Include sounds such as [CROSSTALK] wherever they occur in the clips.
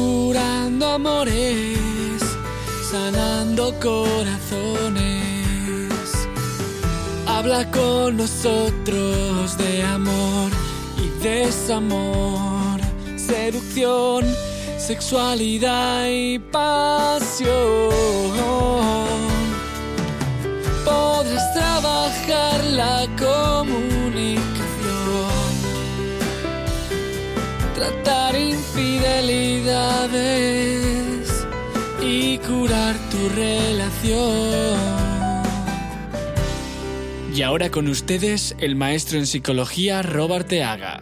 curando amores, sanando corazones. Habla con nosotros de amor y desamor, seducción, sexualidad y pasión. Podrás trabajar la infidelidades y curar tu relación. Y ahora con ustedes el maestro en psicología Robert Teaga.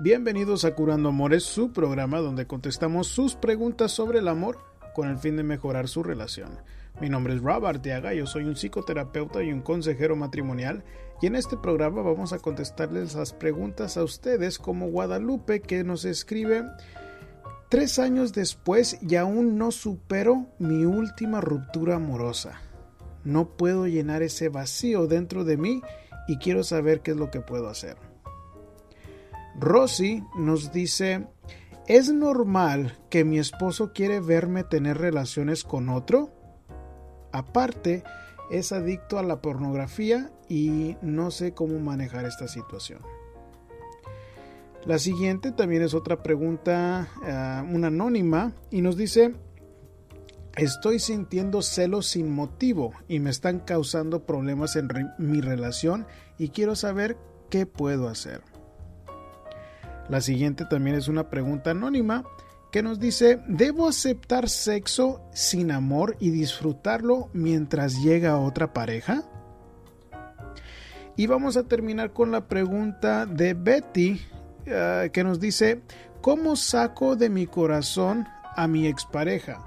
Bienvenidos a Curando Amores, su programa donde contestamos sus preguntas sobre el amor con el fin de mejorar su relación. Mi nombre es Robert Arteaga, yo soy un psicoterapeuta y un consejero matrimonial y en este programa vamos a contestarles las preguntas a ustedes como Guadalupe que nos escribe Tres años después y aún no supero mi última ruptura amorosa. No puedo llenar ese vacío dentro de mí y quiero saber qué es lo que puedo hacer. Rosy nos dice, ¿es normal que mi esposo quiere verme tener relaciones con otro? Aparte, es adicto a la pornografía y no sé cómo manejar esta situación. La siguiente también es otra pregunta, uh, una anónima, y nos dice, Estoy sintiendo celos sin motivo y me están causando problemas en mi relación y quiero saber qué puedo hacer. La siguiente también es una pregunta anónima que nos dice, ¿debo aceptar sexo sin amor y disfrutarlo mientras llega otra pareja? Y vamos a terminar con la pregunta de Betty uh, que nos dice, ¿cómo saco de mi corazón a mi expareja?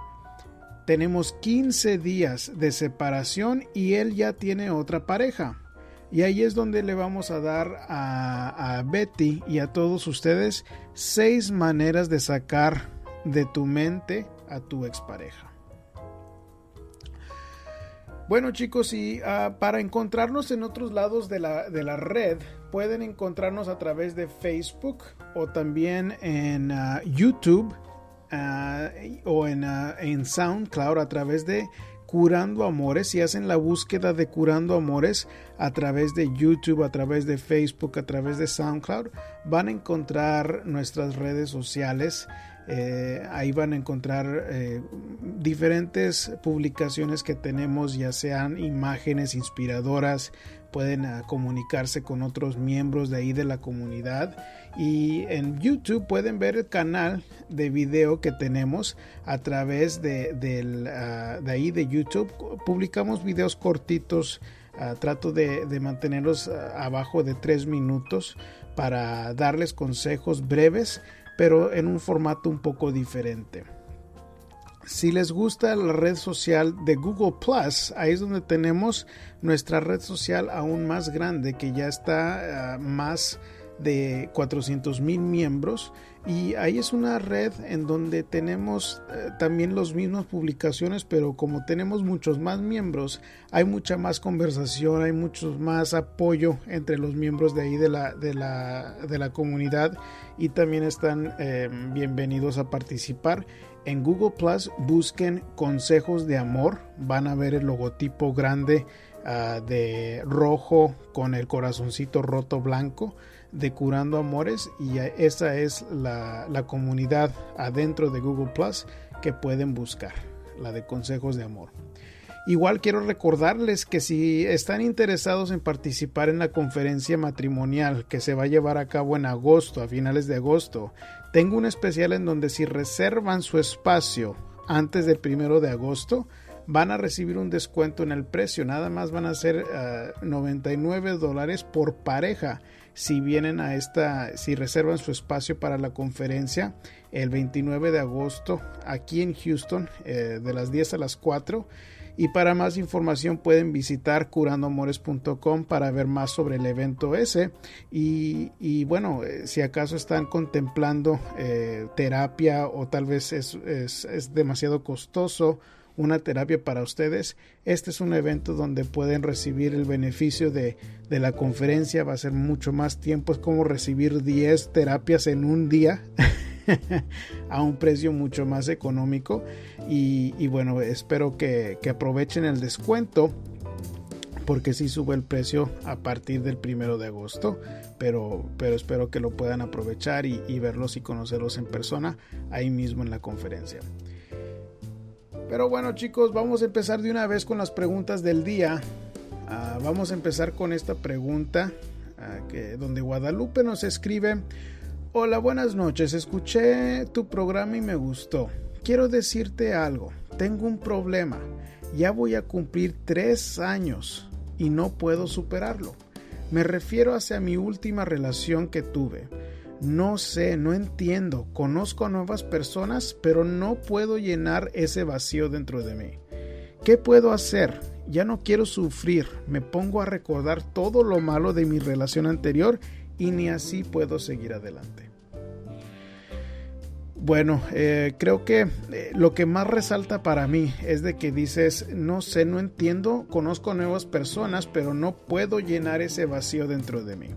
tenemos 15 días de separación y él ya tiene otra pareja. Y ahí es donde le vamos a dar a, Betty y a todos ustedes seis maneras de sacar de tu mente a tu expareja. Bueno chicos, y ah, para encontrarnos en otros lados de la, de la, red, pueden encontrarnos a través de Facebook o también en ah, YouTube Ah, o en, en SoundCloud a través de Curando Amores. Si hacen la búsqueda de Curando Amores a través de YouTube, a través de Facebook, a través de SoundCloud, van a encontrar nuestras redes sociales. Eh, ahí van a encontrar eh, diferentes publicaciones que tenemos, ya sean imágenes inspiradoras, pueden uh, comunicarse con otros miembros de ahí de la comunidad y en YouTube pueden ver el canal de video que tenemos a través de, ah, ahí de YouTube. Publicamos videos cortitos, ah, trato de, de mantenerlos ah, abajo de tres minutos para darles consejos breves, pero en un formato un poco diferente. Si les gusta la red social de Google Plus, ahí es donde tenemos nuestra red social aún más grande que ya está más de 400 mil miembros y ahí es una red en donde tenemos eh, también las mismas publicaciones pero como tenemos muchos más miembros hay mucha más conversación hay mucho más apoyo entre los miembros de ahí de la, de la, de la comunidad. Y también están eh, bienvenidos a participar. En Google Plus busquen consejos de amor. Van a ver el logotipo grande uh, de rojo con el corazoncito roto blanco de Curando Amores y esa es la, comunidad adentro de Google Plus que pueden buscar, la de consejos de amor. Igual quiero recordarles que si están interesados en participar en la conferencia matrimonial que se va a llevar a cabo en agosto, a finales de agosto, tengo un especial en donde si reservan su espacio antes del primero de agosto, van a recibir un descuento en el precio. Nada más van a ser 99 eh, dólares por pareja si vienen a esta, si reservan su espacio para la conferencia el 29 de agosto aquí en Houston eh, de las 10 a las 4. Y para más información pueden visitar curandoamores.com para ver más sobre el evento ese. Y, bueno, eh, si acaso están contemplando eh, terapia o tal vez es, es, es demasiado costoso una terapia para ustedes. Este es un evento donde pueden recibir el beneficio de, la conferencia. Va a ser mucho más tiempo. Es como recibir 10 terapias en un día. [LAUGHS] a un precio mucho más económico y, bueno espero que, aprovechen el descuento porque si sube el precio a partir del primero de agosto pero, pero espero que lo puedan aprovechar y verlos y conocerlos en persona ahí mismo en la conferencia pero bueno chicos vamos a empezar de una vez con las preguntas del día Ah, vamos a empezar con esta pregunta ah, que, donde Guadalupe nos escribe, hola, buenas noches, escuché tu programa y me gustó. Quiero decirte algo, tengo un problema, ya voy a cumplir tres años y no puedo superarlo. Me refiero hacia mi última relación que tuve. No sé, no entiendo, conozco a nuevas personas, pero no puedo llenar ese vacío dentro de mí. ¿Qué puedo hacer? Ya no quiero sufrir, me pongo a recordar todo lo malo de mi relación anterior y ni así puedo seguir adelante. Bueno, eh, creo que eh, lo que más resalta para mí es de que dices, no sé, no entiendo, conozco nuevas personas, pero no puedo llenar ese vacío dentro de mí.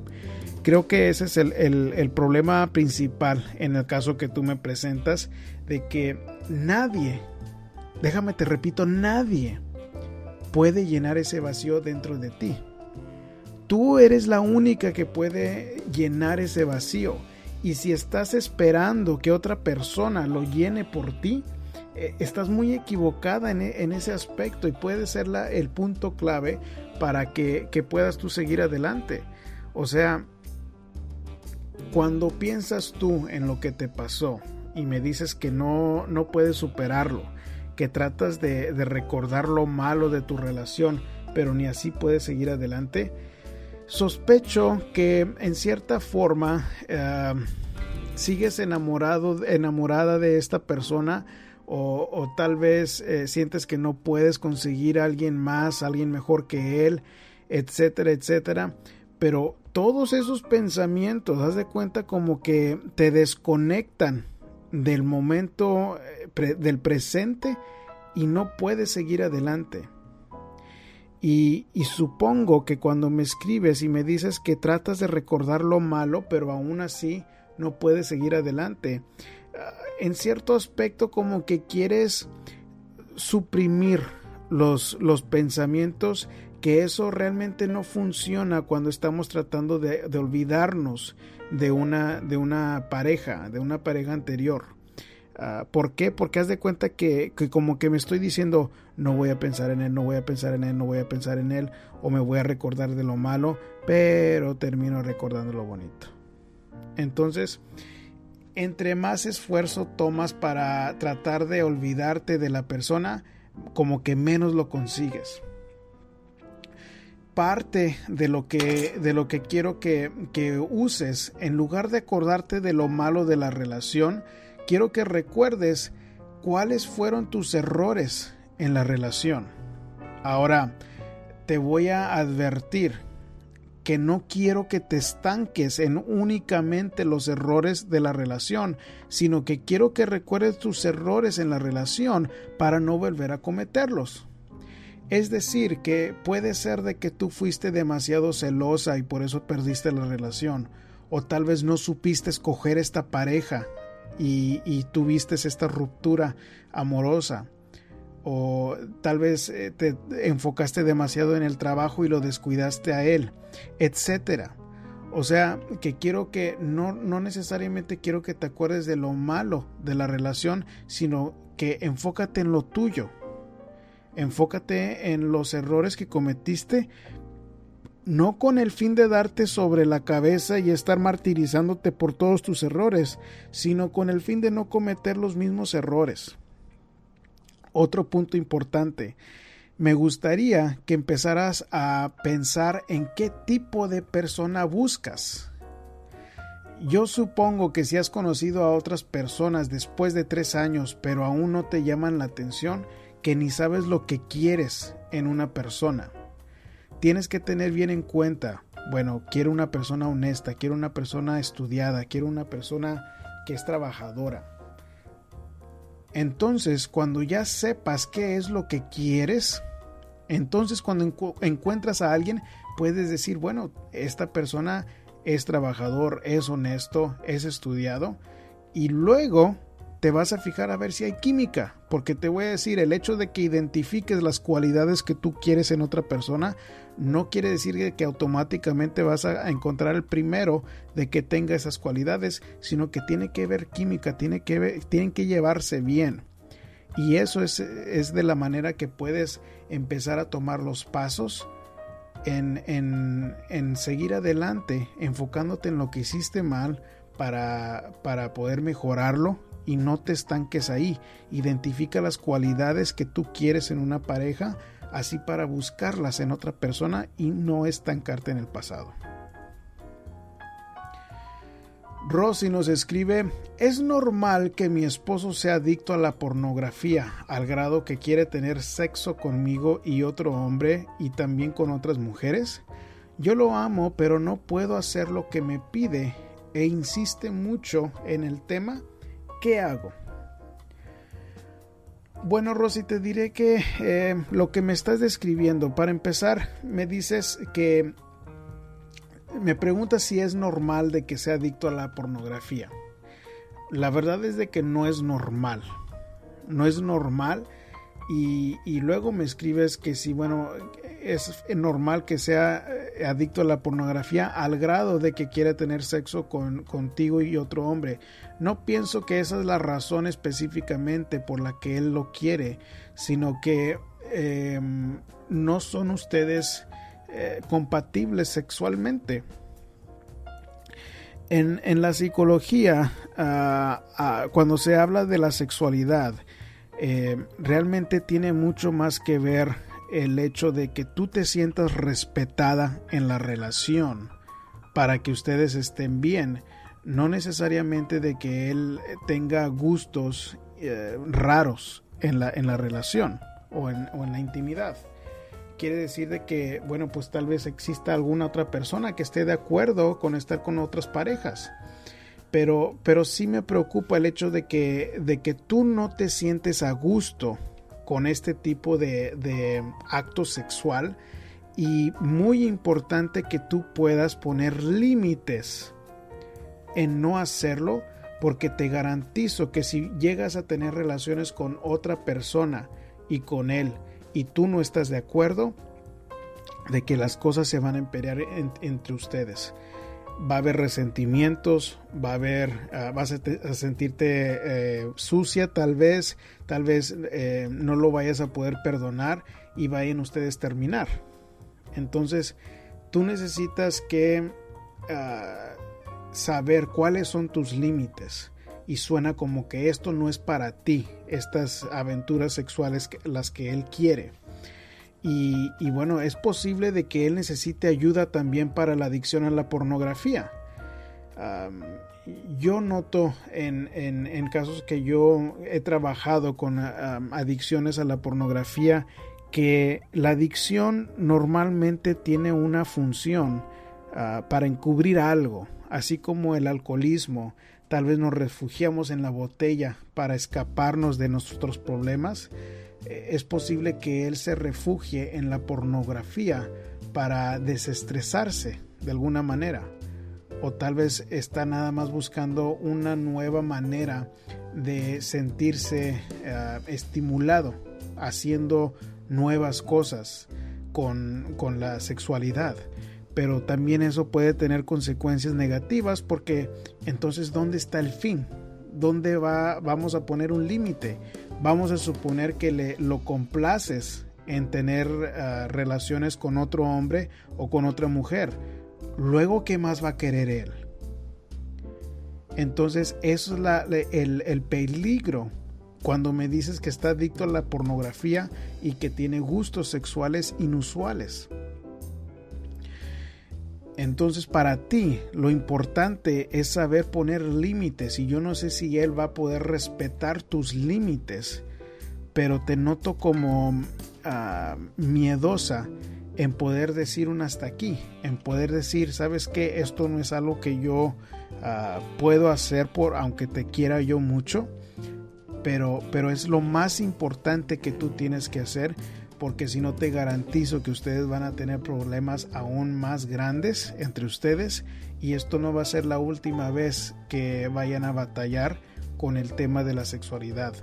Creo que ese es el, el problema principal en el caso que tú me presentas, de que nadie, déjame te repito, nadie puede llenar ese vacío dentro de ti. Tú eres la única que puede llenar ese vacío. Y si estás esperando que otra persona lo llene por ti, eh, estás muy equivocada e, en, ese aspecto y puede ser el punto clave para que, que puedas tú seguir adelante. O sea, cuando piensas tú en lo que te pasó y me dices que no, no puedes superarlo, que tratas de, recordar lo malo de tu relación, pero ni así puedes seguir adelante, sospecho que en cierta forma eh, sigues enamorado, enamorada de esta persona o, tal vez eh, sientes que no puedes conseguir a alguien más, alguien mejor que él, etcétera, etcétera. Pero todos esos pensamientos, haz de cuenta como que te desconectan del momento eh, del presente y no puedes seguir adelante. Y, y, supongo que cuando me escribes y me dices que tratas de recordar lo malo, pero aún así no puedes seguir adelante, ah, en cierto aspecto como que quieres suprimir los, los pensamientos, que eso realmente no funciona cuando estamos tratando de, olvidarnos de una, de una pareja, de una pareja anterior. Uh, ¿Por qué? Porque haz de cuenta que, que, como que me estoy diciendo, no voy a pensar en él, no voy a pensar en él, no voy a pensar en él, o me voy a recordar de lo malo, pero termino recordando lo bonito. Entonces, entre más esfuerzo tomas para tratar de olvidarte de la persona, como que menos lo consigues parte de lo que, de lo que quiero que, que, uses, en lugar de acordarte de lo malo de la relación, quiero que recuerdes cuáles fueron tus errores en la relación. Ahora, te voy a advertir que no quiero que te estanques en únicamente los errores de la relación, sino que quiero que recuerdes tus errores en la relación para no volver a cometerlos. Es decir, que puede ser de que tú fuiste demasiado celosa y por eso perdiste la relación, o tal vez no supiste escoger esta pareja y, tuviste esta ruptura amorosa, o tal vez eh, te enfocaste demasiado en el trabajo y lo descuidaste a él, etcétera. O sea, que quiero que no, no necesariamente quiero que te acuerdes de lo malo de la relación, sino que enfócate en lo tuyo Enfócate en los errores que cometiste, no con el fin de darte sobre la cabeza y estar martirizándote por todos tus errores, sino con el fin de no cometer los mismos errores. Otro punto importante, me gustaría que empezaras a pensar en qué tipo de persona buscas. Yo supongo que si has conocido a otras personas después de tres años pero aún no te llaman la atención, que ni sabes lo que quieres en una persona. Tienes que tener bien en cuenta, bueno, quiero una persona honesta, quiero una persona estudiada, quiero una persona que es trabajadora. Entonces, cuando ya sepas qué es lo que quieres, entonces cuando encuentras a alguien, puedes decir, bueno, esta persona es trabajador, es honesto, es estudiado, y luego te vas a fijar a ver si hay química, porque te voy a decir, el hecho de que identifiques las cualidades que tú quieres en otra persona no quiere decir que automáticamente vas a encontrar el primero de que tenga esas cualidades, sino que tiene que ver química, tiene que tienen que llevarse bien. Y eso es, es, de la manera que puedes empezar a tomar los pasos en, en, en seguir adelante, enfocándote en lo que hiciste mal para, para poder mejorarlo y no te estanques ahí. Identifica las cualidades que tú quieres en una pareja, así para buscarlas en otra persona y no estancarte en el pasado. Rosy nos escribe, es normal que mi esposo sea adicto a la pornografía, al grado que quiere tener sexo conmigo y otro hombre y también con otras mujeres. Yo lo amo, pero no puedo hacer lo que me pide e insiste mucho en el tema ¿qué hago? Bueno, Rosy, te diré que eh, lo que me estás describiendo, para empezar, me dices que me preguntas si es normal de que sea adicto a la pornografía. La verdad es de que no es normal. No es normal. Y, luego me escribes que si, bueno, es normal que sea eh, adicto a la pornografía al grado de que quiera tener sexo con, contigo y otro hombre. No pienso que esa es la razón específicamente por la que él lo quiere, sino que em, no son ustedes eh, compatibles sexualmente. En, en la psicología, ah, ah, cuando se habla de la sexualidad, eh, realmente tiene mucho más que ver el hecho de que tú te sientas respetada en la relación para que ustedes estén bien, no necesariamente de que él tenga gustos eh, raros en la, en la relación o en, o en, la intimidad. Quiere decir de que, bueno, pues tal vez exista alguna otra persona que esté de acuerdo con estar con otras parejas. Pero, pero sí me preocupa el hecho de que, de que tú no te sientes a gusto con este tipo de, acto sexual y muy importante que tú puedas poner límites en no hacerlo porque te garantizo que si llegas a tener relaciones con otra persona y con él y tú no estás de acuerdo, de que las cosas se van a empeorar entre ustedes va a haber resentimientos, va a haber, ah, vas a, sentirte eh, sucia tal vez, tal vez eh, no lo vayas a poder perdonar y vayan ustedes a terminar. Entonces, tú necesitas que ah, saber cuáles son tus límites. Y suena como que esto no es para ti, estas aventuras sexuales las que él quiere. Y, bueno, es posible de que él necesite ayuda también para la adicción a la pornografía. yo noto en, en, casos que yo he trabajado con adicciones a la pornografía que la adicción normalmente tiene una función ah, para encubrir algo, así como el alcoholismo. Tal vez nos refugiamos en la botella para escaparnos de nuestros problemas es posible que él se refugie en la pornografía para desestresarse de alguna manera. O tal vez está nada más buscando una nueva manera de sentirse eh, estimulado, haciendo nuevas cosas con, con la sexualidad pero también eso puede tener consecuencias negativas porque entonces ¿dónde está el fin? ¿Dónde va, vamos a poner un límite? Vamos a suponer que le, lo complaces en tener uh, relaciones con otro hombre o con otra mujer. Luego, ¿qué más va a querer él? Entonces, eso es el peligro cuando me dices que está adicto a la pornografía y que tiene gustos sexuales inusuales. Entonces para ti lo importante es saber poner límites y yo no sé si él va a poder respetar tus límites, pero te noto como uh, miedosa en poder decir un hasta aquí, en poder decir, sabes que esto no es algo que yo uh, puedo hacer por aunque te quiera yo mucho, pero, pero es lo más importante que tú tienes que hacer porque si no te garantizo que ustedes van a tener problemas aún más grandes entre ustedes y esto no va a ser la última vez que vayan a batallar con el tema de la sexualidad.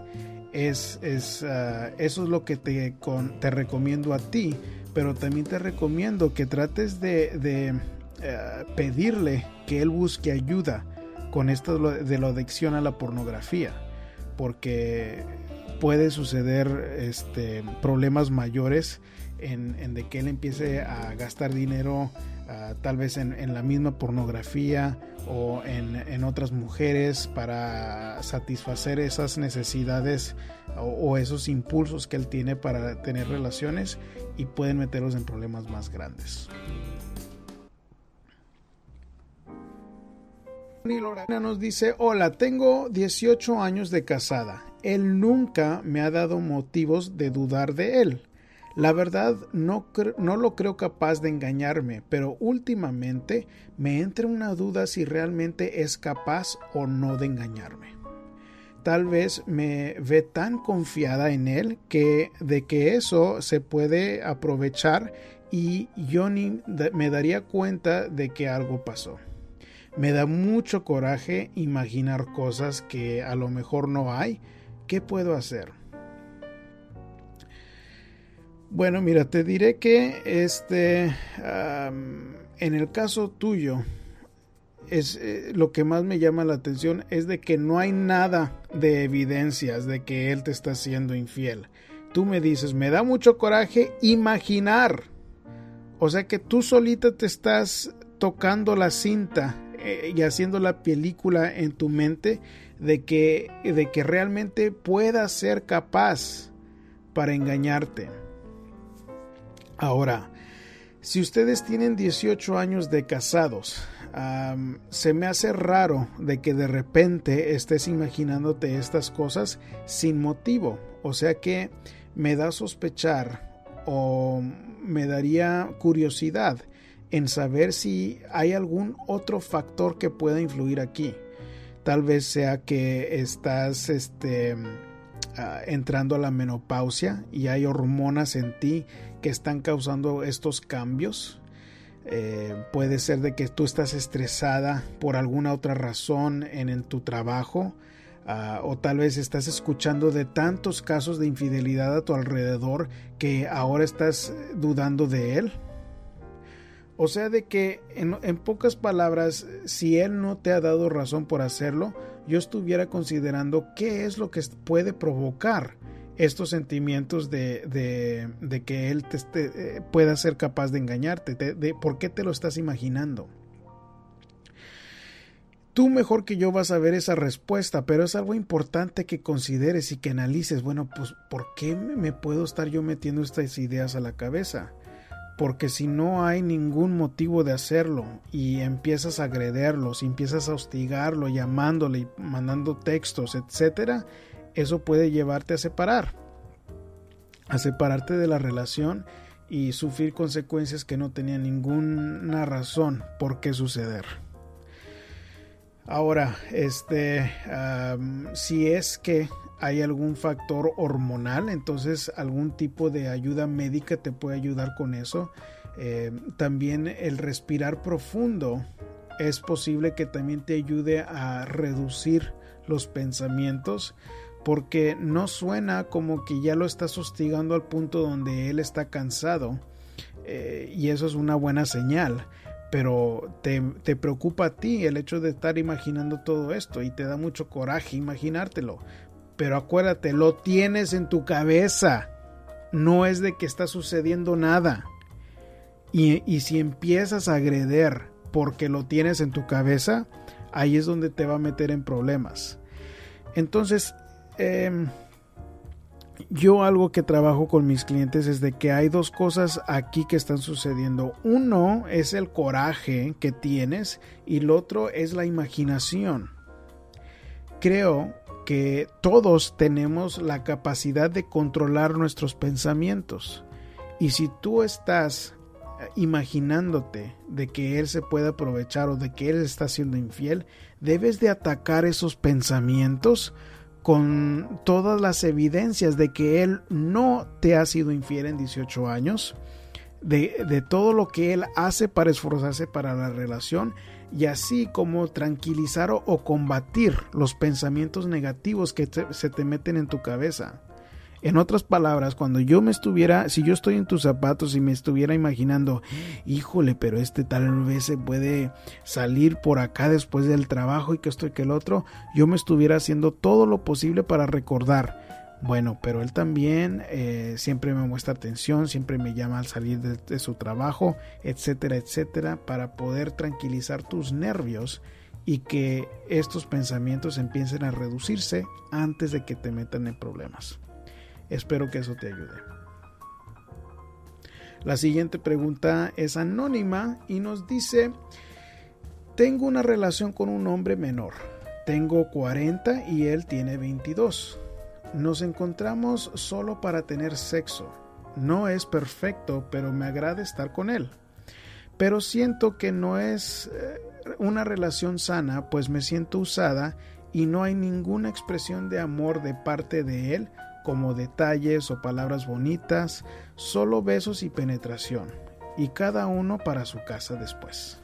Es, es ah, eso es lo que te, te recomiendo a ti, pero también te recomiendo que trates de, de eh, pedirle que él busque ayuda con esto de la adicción a la pornografía, porque puede suceder este, problemas mayores en, de que él empiece a gastar dinero ah, tal vez en, la misma pornografía o en, otras mujeres para satisfacer esas necesidades o, esos impulsos que él tiene para tener relaciones y pueden meterlos en problemas más grandes. Lorena nos dice, hola, tengo 18 años de casada. Él nunca me ha dado motivos de dudar de él. La verdad no, no lo creo capaz de engañarme, pero últimamente me entra una duda si realmente es capaz o no de engañarme. Tal vez me ve tan confiada en él que de que eso se puede aprovechar y yo ni me daría cuenta de que algo pasó. Me da mucho coraje imaginar cosas que a lo mejor no hay. ¿Qué puedo hacer? Bueno, mira, te diré que este, en el caso tuyo, es eh, lo que más me llama la atención es de que no hay nada de evidencias de que él te está siendo infiel. Tú me dices, me da mucho coraje imaginar. O sea que tú solita te estás tocando la cinta eh, y haciendo la película en tu mente de que, de que realmente pueda ser capaz para engañarte. Ahora, si ustedes tienen 18 años de casados, se me hace raro de que de repente estés imaginándote estas cosas sin motivo. O sea que me da sospechar o me daría curiosidad en saber si hay algún otro factor que pueda influir aquí. Tal vez sea que estás este, ah, entrando a la menopausia y hay hormonas en ti que están causando estos cambios. Eh, puede ser de que tú estás estresada por alguna otra razón en, tu trabajo. Ah, o tal vez estás escuchando de tantos casos de infidelidad a tu alrededor que ahora estás dudando de él. O sea, de que en, pocas palabras, si él no te ha dado razón por hacerlo, yo estuviera considerando qué es lo que puede provocar estos sentimientos de, de, que él te, eh, pueda ser capaz de engañarte, de, por qué te lo estás imaginando. Tú mejor que yo vas a ver esa respuesta, pero es algo importante que consideres y que analices, bueno, pues ¿por qué me puedo estar yo metiendo estas ideas a la cabeza? Porque si no hay ningún motivo de hacerlo y empiezas a agrederlo, si empiezas a hostigarlo, llamándole y mandando textos, etcétera, eso puede llevarte a separar, a separarte de la relación y sufrir consecuencias que no tenían ninguna razón por qué suceder. Ahora, este, si es que hay algún factor hormonal, entonces algún tipo de ayuda médica te puede ayudar con eso. Eh, también el respirar profundo es posible que también te ayude a reducir los pensamientos porque no suena como que ya lo estás hostigando al punto donde él está cansado eh, y eso es una buena señal pero te, te, preocupa a ti el hecho de estar imaginando todo esto y te da mucho coraje imaginártelo pero acuérdate, lo tienes en tu cabeza. No es de que está sucediendo nada. Y, si empiezas a agreder porque lo tienes en tu cabeza, ahí es donde te va a meter en problemas. Entonces, em, yo algo que trabajo con mis clientes es de que hay dos cosas aquí que están sucediendo. Uno es el coraje que tienes y el otro es la imaginación. Creo que todos tenemos la capacidad de controlar nuestros pensamientos. Y si tú estás eh, imaginándote de que él se puede aprovechar o de que él está siendo infiel, debes de atacar esos pensamientos con todas las evidencias de que él no te ha sido infiel en 18 años, de, de, todo lo que él hace para esforzarse para la relación y así como tranquilizar o, combatir los pensamientos negativos que se te meten en tu cabeza. En otras palabras, cuando yo me estuviera, si yo estoy en tus zapatos y me estuviera imaginando, híjole, pero este tal vez se puede salir por acá después del trabajo y que esto y que el otro, yo me estuviera haciendo todo lo posible para recordar. Bueno, pero él también eh, siempre me muestra atención, siempre me llama al salir de, de su trabajo, etcétera, etcétera, para poder tranquilizar tus nervios y que estos pensamientos empiecen a reducirse antes de que te metan en problemas. Espero que eso te ayude. La siguiente pregunta es anónima y nos dice, tengo una relación con un hombre menor. Tengo 40 y él tiene 22. Nos encontramos solo para tener sexo. No es perfecto, pero me agrada estar con él. Pero siento que no es eh, una relación sana, pues me siento usada y no hay ninguna expresión de amor de parte de él como detalles o palabras bonitas, solo besos y penetración, y cada uno para su casa después.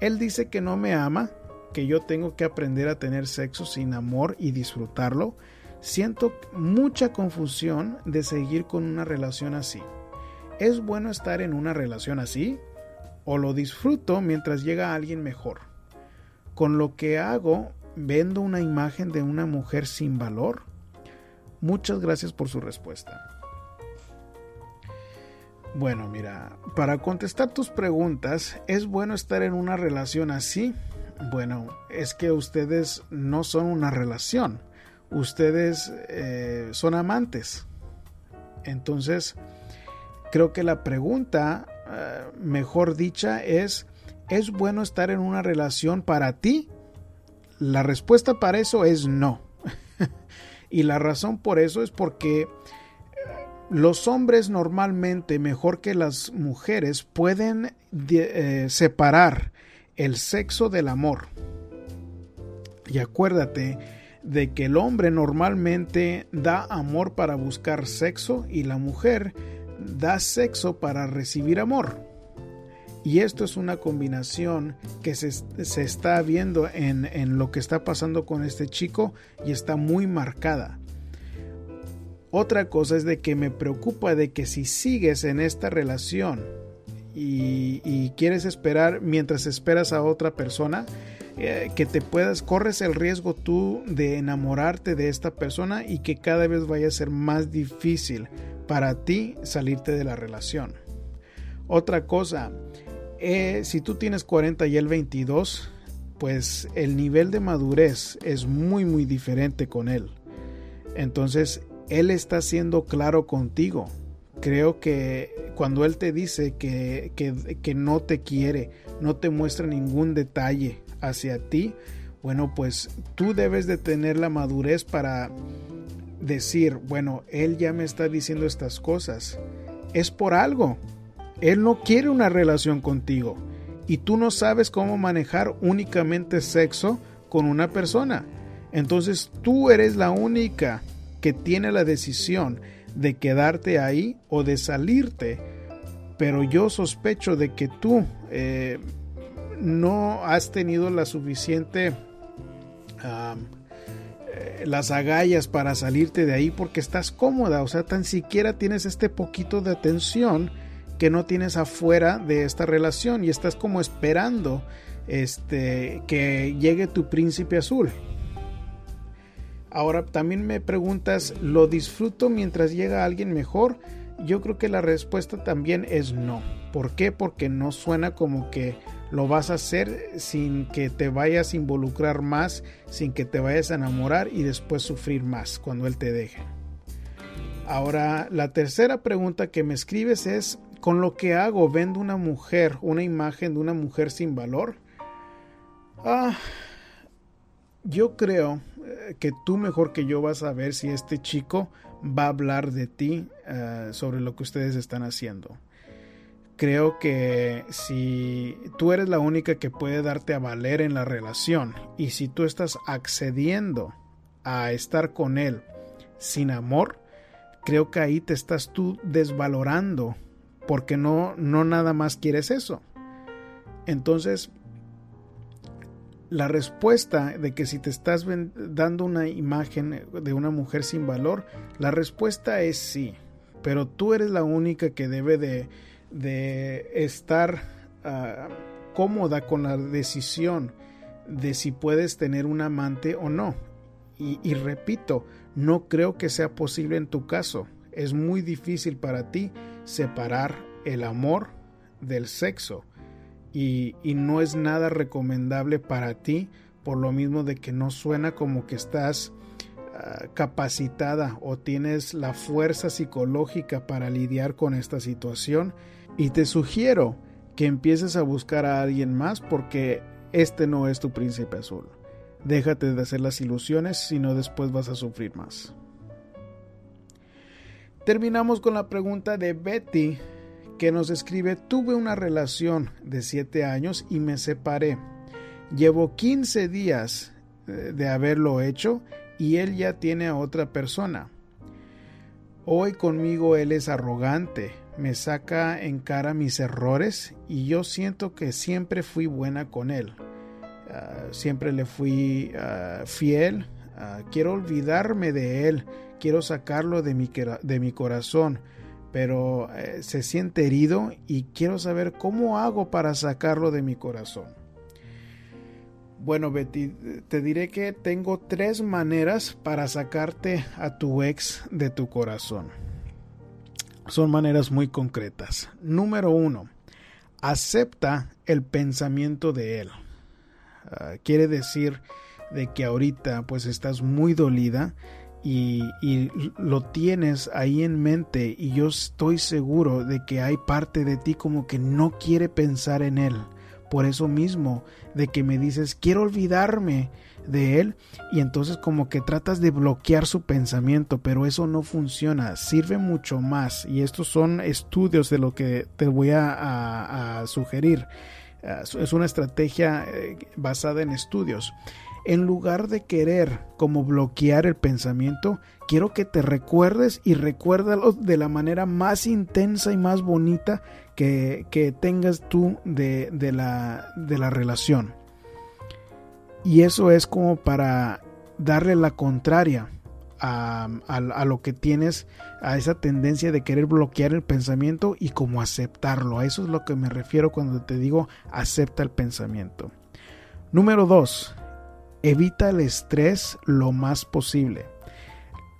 Él dice que no me ama, que yo tengo que aprender a tener sexo sin amor y disfrutarlo. Siento mucha confusión de seguir con una relación así. ¿Es bueno estar en una relación así? ¿O lo disfruto mientras llega alguien mejor? Con lo que hago, vendo una imagen de una mujer sin valor Muchas gracias por su respuesta. Bueno, mira, para contestar tus preguntas, ¿es bueno estar en una relación así? Bueno, es que ustedes no son una relación, ustedes eh, son amantes. Entonces, creo que la pregunta, eh, mejor dicha, es, ¿es bueno estar en una relación para ti? La respuesta para eso es no. [LAUGHS] Y la razón por eso es porque eh, los hombres normalmente, mejor que las mujeres, pueden separar el sexo del amor. Y acuérdate de que el hombre normalmente da amor para buscar sexo y la mujer da sexo para recibir amor. Y esto es una combinación que se, se está viendo en, en, lo que está pasando con este chico y está muy marcada. Otra cosa es de que me preocupa de que si sigues en esta relación y, y quieres esperar mientras esperas a otra persona, eh, que te puedas, corres el riesgo tú de enamorarte de esta persona y que cada vez vaya a ser más difícil para ti salirte de la relación. Otra cosa, eh, si tú tienes 40 y él 22, pues el nivel de madurez es muy muy diferente con él. Entonces, él está siendo claro contigo. Creo que cuando él te dice que, que, que no te quiere, no te muestra ningún detalle hacia ti, bueno, pues tú debes de tener la madurez para decir, bueno, él ya me está diciendo estas cosas. Es por algo. Él no quiere una relación contigo y tú no sabes cómo manejar únicamente sexo con una persona. Entonces tú eres la única que tiene la decisión de quedarte ahí o de salirte. Pero yo sospecho de que tú eh, no has tenido la suficiente... Um, las agallas para salirte de ahí porque estás cómoda, o sea, tan siquiera tienes este poquito de atención que no tienes afuera de esta relación y estás como esperando este que llegue tu príncipe azul. Ahora también me preguntas, ¿lo disfruto mientras llega alguien mejor? Yo creo que la respuesta también es no. ¿Por qué? Porque no suena como que lo vas a hacer sin que te vayas a involucrar más, sin que te vayas a enamorar y después sufrir más cuando él te deje. Ahora, la tercera pregunta que me escribes es, con lo que hago, vendo una mujer, una imagen de una mujer sin valor. Ah, yo creo eh, que tú mejor que yo vas a ver si este chico va a hablar de ti uh, sobre lo que ustedes están haciendo. Creo que si tú eres la única que puede darte a valer en la relación y si tú estás accediendo a estar con él sin amor, creo que ahí te estás tú desvalorando porque no, no nada más quieres eso. Entonces, la respuesta de que si te estás dando una imagen de una mujer sin valor, la respuesta es sí, pero tú eres la única que debe de, de estar uh, cómoda con la decisión de si puedes tener un amante o no. Y, repito, no creo que sea posible en tu caso. Es muy difícil para ti separar el amor del sexo. Y, y, no es nada recomendable para ti por lo mismo de que no suena como que estás uh, capacitada o tienes la fuerza psicológica para lidiar con esta situación. Y te sugiero que empieces a buscar a alguien más porque este no es tu príncipe azul. Déjate de hacer las ilusiones, si no después vas a sufrir más. Terminamos con la pregunta de Betty que nos escribe, tuve una relación de 7 años y me separé. Llevo 15 días eh, de haberlo hecho y él ya tiene a otra persona. Hoy conmigo él es arrogante, me saca en cara mis errores y yo siento que siempre fui buena con él. Uh, siempre le fui uh, fiel. Uh, quiero olvidarme de él. Quiero sacarlo de mi, de mi corazón. Pero eh, se siente herido y quiero saber cómo hago para sacarlo de mi corazón. Bueno, Betty, te diré que tengo tres maneras para sacarte a tu ex de tu corazón son maneras muy concretas. Número uno, acepta el pensamiento de él. Uh, quiere decir de que ahorita pues estás muy dolida y, y, lo tienes ahí en mente y yo estoy seguro de que hay parte de ti como que no quiere pensar en él. Por eso mismo de que me dices quiero olvidarme de él y entonces como que tratas de bloquear su pensamiento, pero eso no funciona, sirve mucho más y estos son estudios de lo que te voy a, sugerir. Ah, es una estrategia eh, basada en estudios. En lugar de querer como bloquear el pensamiento, quiero que te recuerdes y recuérdalo de la manera más intensa y más bonita que, tengas tú de, de, la, de la relación. Y eso es como para darle la contraria a, a, lo que tienes, a esa tendencia de querer bloquear el pensamiento y como aceptarlo. A eso es lo que me refiero cuando te digo acepta el pensamiento. Número dos, evita el estrés lo más posible.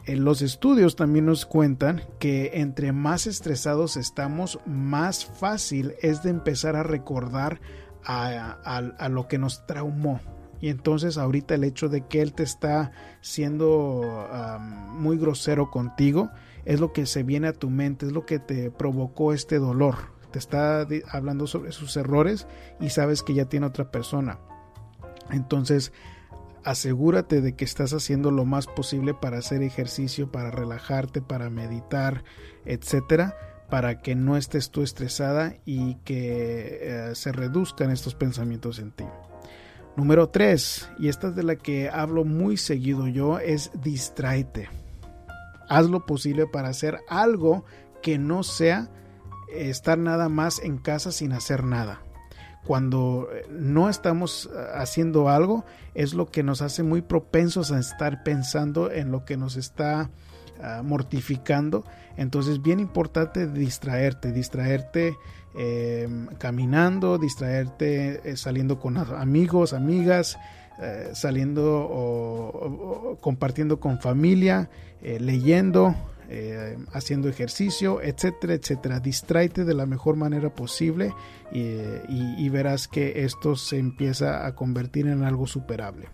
En los estudios también nos cuentan que entre más estresados estamos, más fácil es de empezar a recordar a, a lo que nos traumó, y entonces ahorita el hecho de que él te está siendo muy grosero contigo es lo que se viene a tu mente, es lo que te provocó este dolor. Te está hablando sobre sus errores y sabes que ya tiene otra persona. Entonces asegúrate de que estás haciendo lo más posible para hacer ejercicio, para relajarte, para meditar, etcétera, para que no estés tú estresada y que eh, se reduzcan estos pensamientos en ti. Número 3, y esta es de la que hablo muy seguido yo, es distraite. Haz lo posible para hacer algo que no sea estar nada más en casa sin hacer nada. Cuando eh, no estamos eh, haciendo algo es lo que nos hace muy propensos a estar pensando en lo que nos está uh, mortificando. Entonces bien importante distraerte, distraerte eh, caminando, distraerte, eh, saliendo con amigos, amigas, eh, saliendo o, compartiendo con familia, eh, leyendo, haciendo ejercicio, etcétera, etcétera. Distráete de la mejor manera posible y verás que esto se empieza a convertir en algo superable.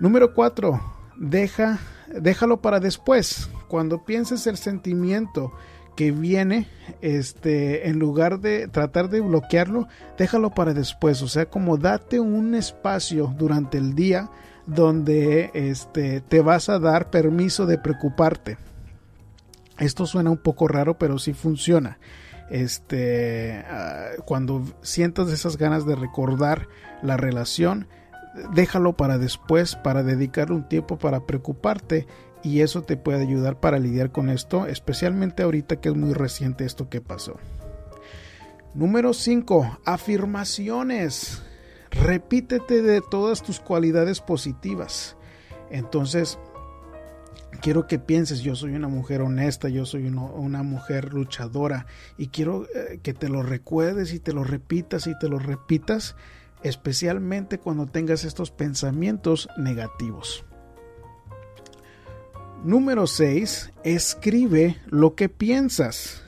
Número 4. Deja, déjalo para después. Cuando pienses el sentimiento que viene, este, en lugar de tratar de bloquearlo, déjalo para después. O sea, como date un espacio durante el día donde este, te vas a dar permiso de preocuparte. Esto suena un poco raro, pero sí funciona. Este, uh, cuando sientas esas ganas de recordar la relación, déjalo para después, para dedicarle un tiempo para preocuparte y eso te puede ayudar para lidiar con esto, especialmente ahorita que es muy reciente esto que pasó. Número 5. Afirmaciones. Repítete de todas tus cualidades positivas. Entonces, quiero que pienses, yo soy una mujer honesta, yo soy una mujer luchadora y quiero eh, que te lo recuerdes y te lo repitas y te lo repitas, especialmente cuando tengas estos pensamientos negativos. Número 6. Escribe lo que piensas.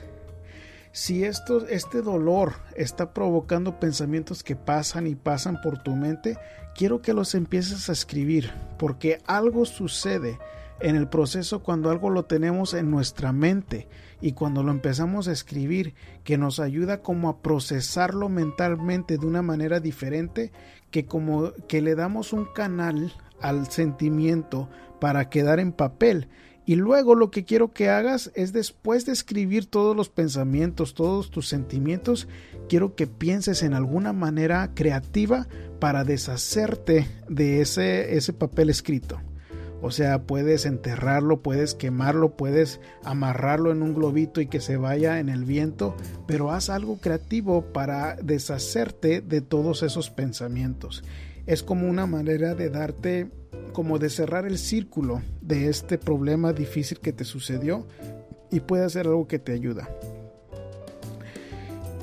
Si esto, este dolor está provocando pensamientos que pasan y pasan por tu mente, quiero que los empieces a escribir, porque algo sucede en el proceso cuando algo lo tenemos en nuestra mente y cuando lo empezamos a escribir que nos ayuda como a procesarlo mentalmente de una manera diferente que como que le damos un canal al sentimiento para quedar en papel y luego lo que quiero que hagas es después de escribir todos los pensamientos, todos tus sentimientos, quiero que pienses en alguna manera creativa para deshacerte de ese, ese papel escrito. O sea, puedes enterrarlo, puedes quemarlo, puedes amarrarlo en un globito y que se vaya en el viento, pero haz algo creativo para deshacerte de todos esos pensamientos. Es como una manera de darte, como de cerrar el círculo de este problema difícil que te sucedió y puede ser algo que te ayuda.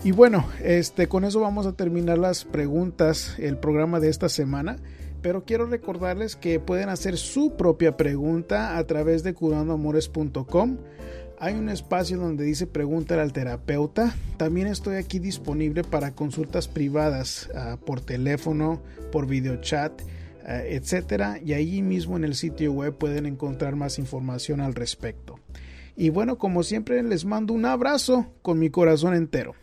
Y bueno, este, con eso vamos a terminar las preguntas, el programa de esta semana pero quiero recordarles que pueden hacer su propia pregunta a través de curandoamores.com. Hay un espacio donde dice pregunta al terapeuta. También estoy aquí disponible para consultas privadas ah, por teléfono, por videochat, chat, etcétera. Y ahí mismo en el sitio web pueden encontrar más información al respecto. Y bueno, como siempre, les mando un abrazo con mi corazón entero.